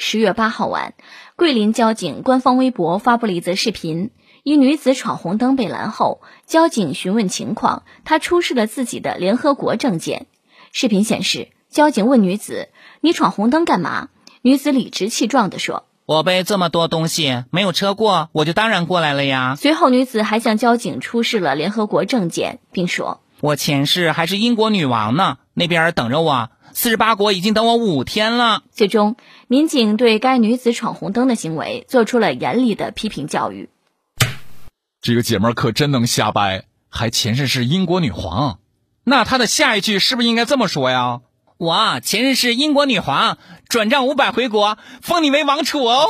十月八号晚，桂林交警官方微博发布了一则视频，一女子闯红灯被拦后，交警询问情况，她出示了自己的联合国证件。视频显示，交警问女子：“你闯红灯干嘛？”女子理直气壮地说：“我背这么多东西，没有车过，我就当然过来了呀。”随后，女子还向交警出示了联合国证件，并说。我前世还是英国女王呢，那边等着我。四十八国已经等我五天了。最终，民警对该女子闯红灯的行为做出了严厉的批评教育。这个姐们儿可真能瞎掰，还前世是英国女皇。那她的下一句是不是应该这么说呀？我前世是英国女皇，转账五百回国，封你为王储哦。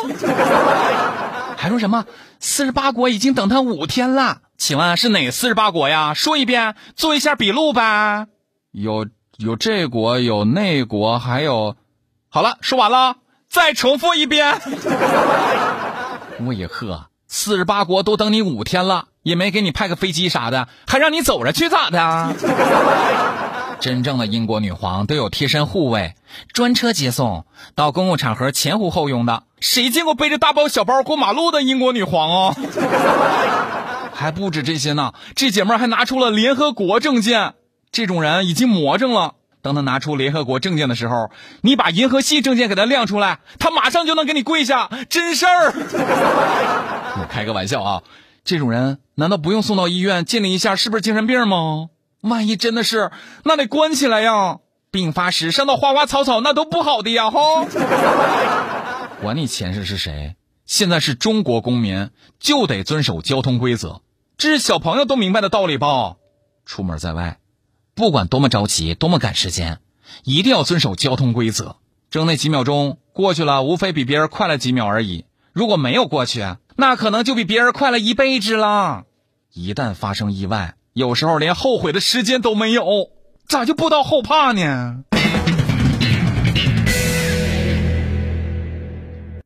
还说什么？四十八国已经等他五天了。请问是哪四十八国呀？说一遍，做一下笔录呗。有有这国，有那国，还有……好了，说完了，再重复一遍。为何四十八国都等你五天了，也没给你派个飞机啥的，还让你走着去咋的？真正的英国女皇都有贴身护卫，专车接送到公共场合，前呼后拥的。谁见过背着大包小包过马路的英国女皇啊？还不止这些呢，这姐们还拿出了联合国证件。这种人已经魔怔了。当他拿出联合国证件的时候，你把银河系证件给他亮出来，他马上就能给你跪下。真事儿。我 开个玩笑啊，这种人难道不用送到医院鉴定一下是不是精神病吗？万一真的是，那得关起来呀。病发时伤到花花草草，那都不好的呀。哈。管你前世是谁，现在是中国公民，就得遵守交通规则。这是小朋友都明白的道理吧？出门在外，不管多么着急，多么赶时间，一定要遵守交通规则。争那几秒钟过去了，无非比别人快了几秒而已。如果没有过去，那可能就比别人快了一辈子了。一旦发生意外，有时候连后悔的时间都没有，咋就不知道后怕呢？